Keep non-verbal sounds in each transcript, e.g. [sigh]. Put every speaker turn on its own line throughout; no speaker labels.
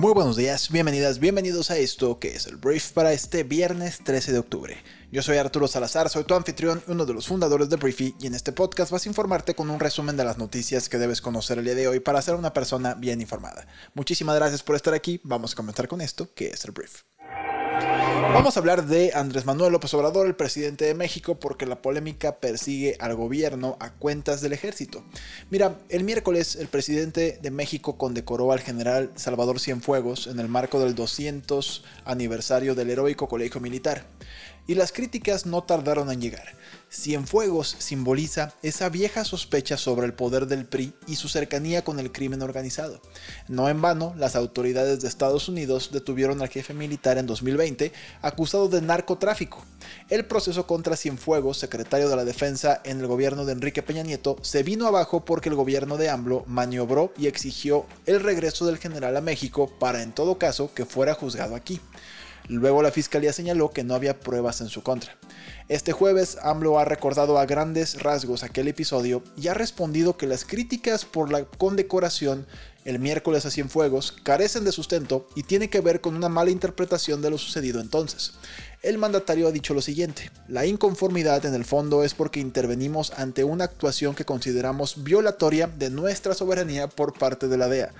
Muy buenos días, bienvenidas, bienvenidos a esto que es el Brief para este viernes 13 de octubre. Yo soy Arturo Salazar, soy tu anfitrión, uno de los fundadores de Briefy, y en este podcast vas a informarte con un resumen de las noticias que debes conocer el día de hoy para ser una persona bien informada. Muchísimas gracias por estar aquí, vamos a comenzar con esto que es el Brief. Vamos a hablar de Andrés Manuel López Obrador, el presidente de México, porque la polémica persigue al gobierno a cuentas del ejército. Mira, el miércoles el presidente de México condecoró al general Salvador Cienfuegos en el marco del 200 aniversario del heroico colegio militar. Y las críticas no tardaron en llegar. Cienfuegos simboliza esa vieja sospecha sobre el poder del PRI y su cercanía con el crimen organizado. No en vano, las autoridades de Estados Unidos detuvieron al jefe militar en 2020 acusado de narcotráfico. El proceso contra Cienfuegos, secretario de la Defensa en el gobierno de Enrique Peña Nieto, se vino abajo porque el gobierno de AMLO maniobró y exigió el regreso del general a México para en todo caso que fuera juzgado aquí. Luego la fiscalía señaló que no había pruebas en su contra. Este jueves, AMLO ha recordado a grandes rasgos aquel episodio y ha respondido que las críticas por la condecoración el miércoles a Cienfuegos carecen de sustento y tiene que ver con una mala interpretación de lo sucedido entonces. El mandatario ha dicho lo siguiente, la inconformidad en el fondo es porque intervenimos ante una actuación que consideramos violatoria de nuestra soberanía por parte de la DEA.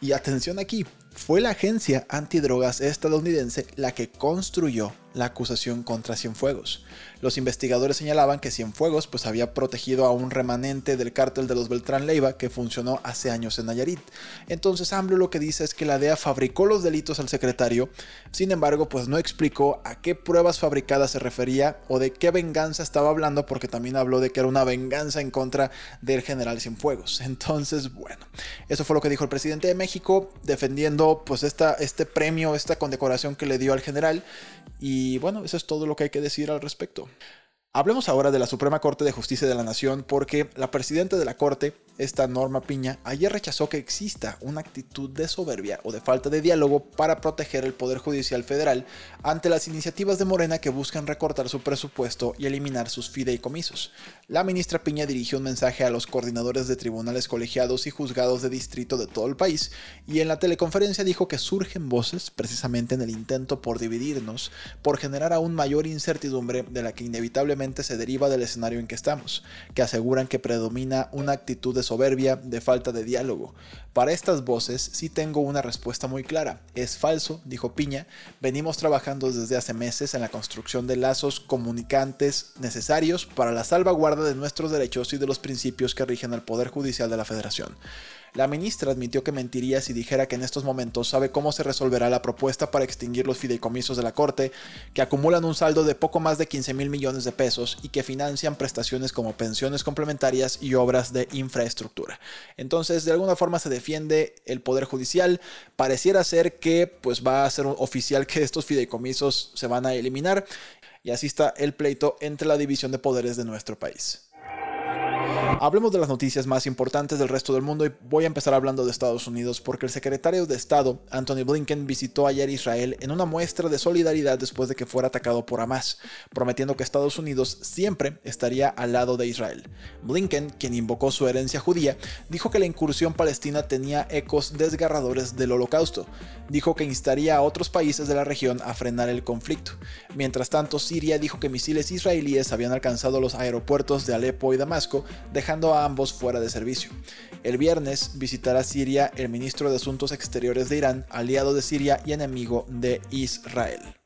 Y atención aquí, fue la agencia antidrogas estadounidense la que construyó la acusación contra Cienfuegos. Los investigadores señalaban que Cienfuegos pues, había protegido a un remanente del cártel de los Beltrán Leiva que funcionó hace años en Nayarit. Entonces AMLO lo que dice es que la DEA fabricó los delitos al secretario, sin embargo pues no explicó a qué pruebas fabricadas se refería o de qué venganza estaba hablando porque también habló de que era una venganza en contra del general Cienfuegos. [laughs] Entonces bueno, eso fue lo que dijo el presidente de México defendiendo pues esta, este premio, esta condecoración que le dio al general y bueno, eso es todo lo que hay que decir al respecto. Hablemos ahora de la Suprema Corte de Justicia de la Nación porque la presidenta de la Corte, esta Norma Piña, ayer rechazó que exista una actitud de soberbia o de falta de diálogo para proteger el Poder Judicial Federal ante las iniciativas de Morena que buscan recortar su presupuesto y eliminar sus fideicomisos. La ministra Piña dirigió un mensaje a los coordinadores de tribunales colegiados y juzgados de distrito de todo el país y en la teleconferencia dijo que surgen voces precisamente en el intento por dividirnos, por generar aún mayor incertidumbre de la que inevitablemente se deriva del escenario en que estamos, que aseguran que predomina una actitud de soberbia, de falta de diálogo. Para estas voces sí tengo una respuesta muy clara. Es falso, dijo Piña, venimos trabajando desde hace meses en la construcción de lazos comunicantes necesarios para la salvaguarda de nuestros derechos y de los principios que rigen al Poder Judicial de la Federación. La ministra admitió que mentiría si dijera que en estos momentos sabe cómo se resolverá la propuesta para extinguir los fideicomisos de la Corte, que acumulan un saldo de poco más de 15 mil millones de pesos y que financian prestaciones como pensiones complementarias y obras de infraestructura. Entonces, de alguna forma se defiende el Poder Judicial. Pareciera ser que pues va a ser oficial que estos fideicomisos se van a eliminar y así está el pleito entre la división de poderes de nuestro país. Hablemos de las noticias más importantes del resto del mundo y voy a empezar hablando de Estados Unidos porque el secretario de Estado, Anthony Blinken, visitó ayer Israel en una muestra de solidaridad después de que fuera atacado por Hamas, prometiendo que Estados Unidos siempre estaría al lado de Israel. Blinken, quien invocó su herencia judía, dijo que la incursión palestina tenía ecos desgarradores del holocausto. Dijo que instaría a otros países de la región a frenar el conflicto. Mientras tanto, Siria dijo que misiles israelíes habían alcanzado los aeropuertos de Alepo y Damasco, dejando a ambos fuera de servicio. El viernes visitará Siria el ministro de Asuntos Exteriores de Irán, aliado de Siria y enemigo de Israel.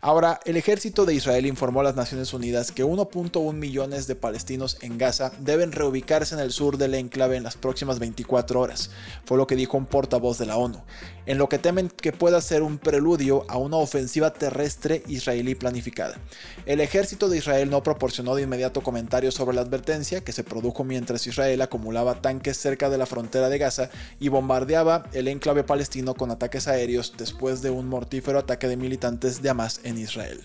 Ahora, el ejército de Israel informó a las Naciones Unidas que 1.1 millones de palestinos en Gaza deben reubicarse en el sur del enclave en las próximas 24 horas, fue lo que dijo un portavoz de la ONU, en lo que temen que pueda ser un preludio a una ofensiva terrestre israelí planificada. El ejército de Israel no proporcionó de inmediato comentarios sobre la advertencia que se produjo mientras Israel acumulaba tanques cerca de la frontera de Gaza y bombardeaba el enclave palestino con ataques aéreos después de un mortífero ataque de militantes de Hamas en Israel.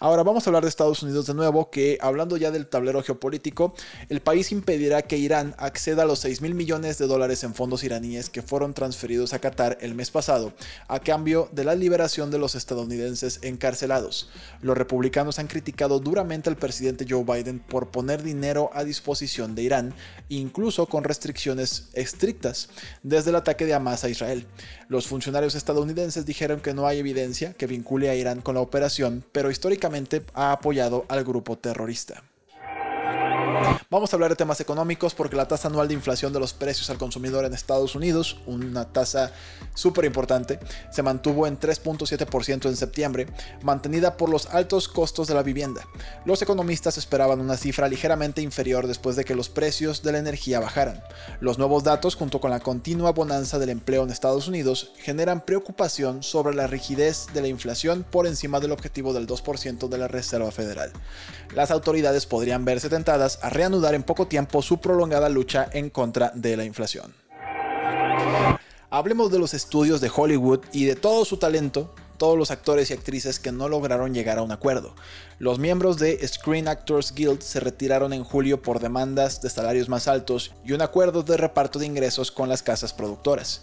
Ahora vamos a hablar de Estados Unidos de nuevo, que hablando ya del tablero geopolítico, el país impedirá que Irán acceda a los 6 mil millones de dólares en fondos iraníes que fueron transferidos a Qatar el mes pasado, a cambio de la liberación de los estadounidenses encarcelados. Los republicanos han criticado duramente al presidente Joe Biden por poner dinero a disposición de Irán, incluso con restricciones estrictas, desde el ataque de Hamas a Israel. Los funcionarios estadounidenses dijeron que no hay evidencia que vincule a Irán con la operación, pero históricamente ha apoyado al grupo terrorista. Vamos a hablar de temas económicos porque la tasa anual de inflación de los precios al consumidor en Estados Unidos, una tasa súper importante, se mantuvo en 3.7% en septiembre, mantenida por los altos costos de la vivienda. Los economistas esperaban una cifra ligeramente inferior después de que los precios de la energía bajaran. Los nuevos datos, junto con la continua bonanza del empleo en Estados Unidos, generan preocupación sobre la rigidez de la inflación por encima del objetivo del 2% de la Reserva Federal. Las autoridades podrían verse tentadas a reanudar en poco tiempo su prolongada lucha en contra de la inflación. Hablemos de los estudios de Hollywood y de todo su talento, todos los actores y actrices que no lograron llegar a un acuerdo. Los miembros de Screen Actors Guild se retiraron en julio por demandas de salarios más altos y un acuerdo de reparto de ingresos con las casas productoras.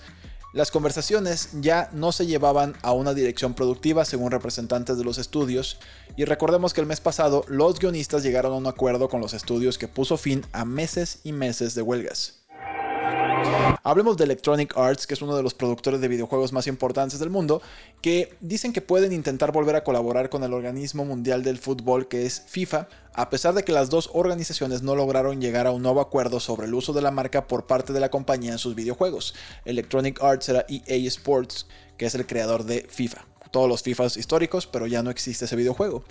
Las conversaciones ya no se llevaban a una dirección productiva según representantes de los estudios, y recordemos que el mes pasado los guionistas llegaron a un acuerdo con los estudios que puso fin a meses y meses de huelgas. Hablemos de Electronic Arts, que es uno de los productores de videojuegos más importantes del mundo, que dicen que pueden intentar volver a colaborar con el organismo mundial del fútbol que es FIFA, a pesar de que las dos organizaciones no lograron llegar a un nuevo acuerdo sobre el uso de la marca por parte de la compañía en sus videojuegos. Electronic Arts era EA Sports, que es el creador de FIFA. Todos los FIFAs históricos, pero ya no existe ese videojuego.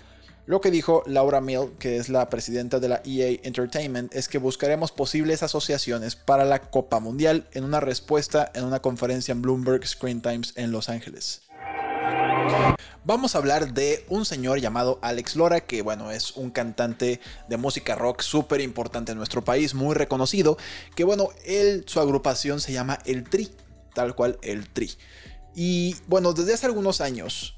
Lo que dijo Laura Mill, que es la presidenta de la EA Entertainment, es que buscaremos posibles asociaciones para la Copa Mundial en una respuesta en una conferencia en Bloomberg Screen Times en Los Ángeles. Vamos a hablar de un señor llamado Alex Lora, que bueno, es un cantante de música rock súper importante en nuestro país, muy reconocido, que bueno, él, su agrupación se llama El Tri, tal cual El Tri. Y bueno, desde hace algunos años,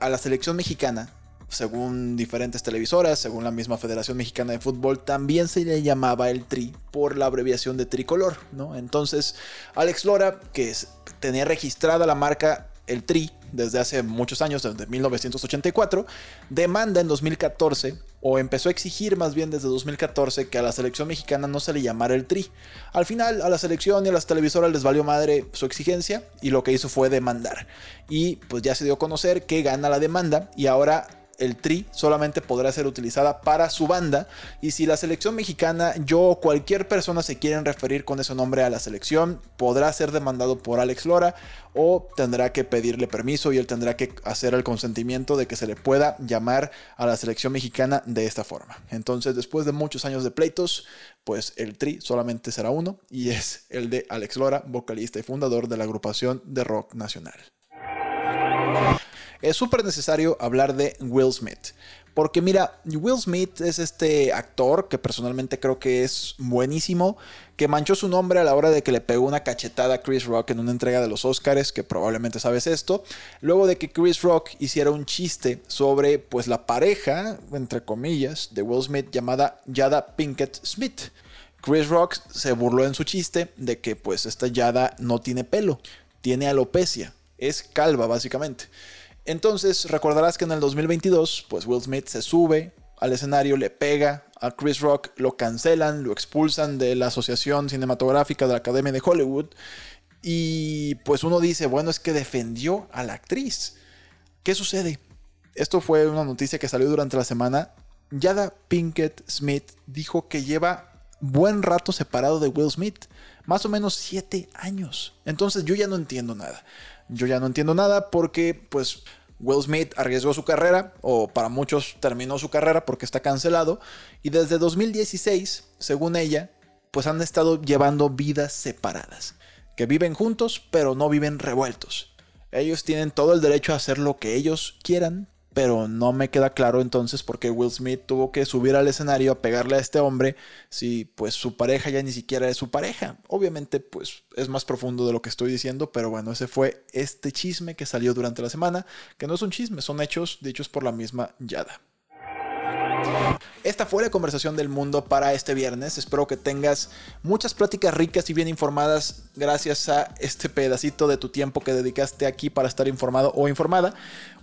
a la selección mexicana según diferentes televisoras, según la misma Federación Mexicana de Fútbol, también se le llamaba el Tri por la abreviación de tricolor, ¿no? Entonces, Alex Lora, que tenía registrada la marca el Tri desde hace muchos años, desde 1984, demanda en 2014 o empezó a exigir más bien desde 2014 que a la selección mexicana no se le llamara el Tri. Al final a la selección y a las televisoras les valió madre su exigencia y lo que hizo fue demandar. Y pues ya se dio a conocer que gana la demanda y ahora el tri solamente podrá ser utilizada para su banda y si la selección mexicana, yo o cualquier persona se quieren referir con ese nombre a la selección, podrá ser demandado por Alex Lora o tendrá que pedirle permiso y él tendrá que hacer el consentimiento de que se le pueda llamar a la selección mexicana de esta forma. Entonces, después de muchos años de pleitos, pues el tri solamente será uno y es el de Alex Lora, vocalista y fundador de la agrupación de rock nacional es súper necesario hablar de Will Smith. Porque mira, Will Smith es este actor que personalmente creo que es buenísimo, que manchó su nombre a la hora de que le pegó una cachetada a Chris Rock en una entrega de los Oscars, que probablemente sabes esto, luego de que Chris Rock hiciera un chiste sobre pues la pareja, entre comillas, de Will Smith llamada Yada Pinkett Smith. Chris Rock se burló en su chiste de que pues esta Yada no tiene pelo, tiene alopecia, es calva básicamente. Entonces recordarás que en el 2022, pues Will Smith se sube al escenario, le pega a Chris Rock, lo cancelan, lo expulsan de la Asociación Cinematográfica de la Academia de Hollywood. Y pues uno dice, bueno, es que defendió a la actriz. ¿Qué sucede? Esto fue una noticia que salió durante la semana. Yada Pinkett Smith dijo que lleva buen rato separado de Will Smith. Más o menos siete años. Entonces yo ya no entiendo nada. Yo ya no entiendo nada porque pues Will Smith arriesgó su carrera, o para muchos terminó su carrera porque está cancelado, y desde 2016, según ella, pues han estado llevando vidas separadas, que viven juntos pero no viven revueltos. Ellos tienen todo el derecho a hacer lo que ellos quieran, pero no me queda claro entonces por qué Will Smith tuvo que subir al escenario a pegarle a este hombre si pues su pareja ya ni siquiera es su pareja. Obviamente pues es más profundo de lo que estoy diciendo, pero bueno, ese fue este chisme que salió durante la semana, que no es un chisme, son hechos dichos por la misma Yada. Esta fue la conversación del mundo para este viernes. Espero que tengas muchas pláticas ricas y bien informadas gracias a este pedacito de tu tiempo que dedicaste aquí para estar informado o informada.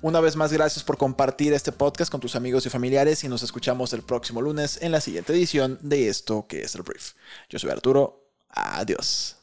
Una vez más, gracias por compartir este podcast con tus amigos y familiares y nos escuchamos el próximo lunes en la siguiente edición de esto que es el brief. Yo soy Arturo. Adiós.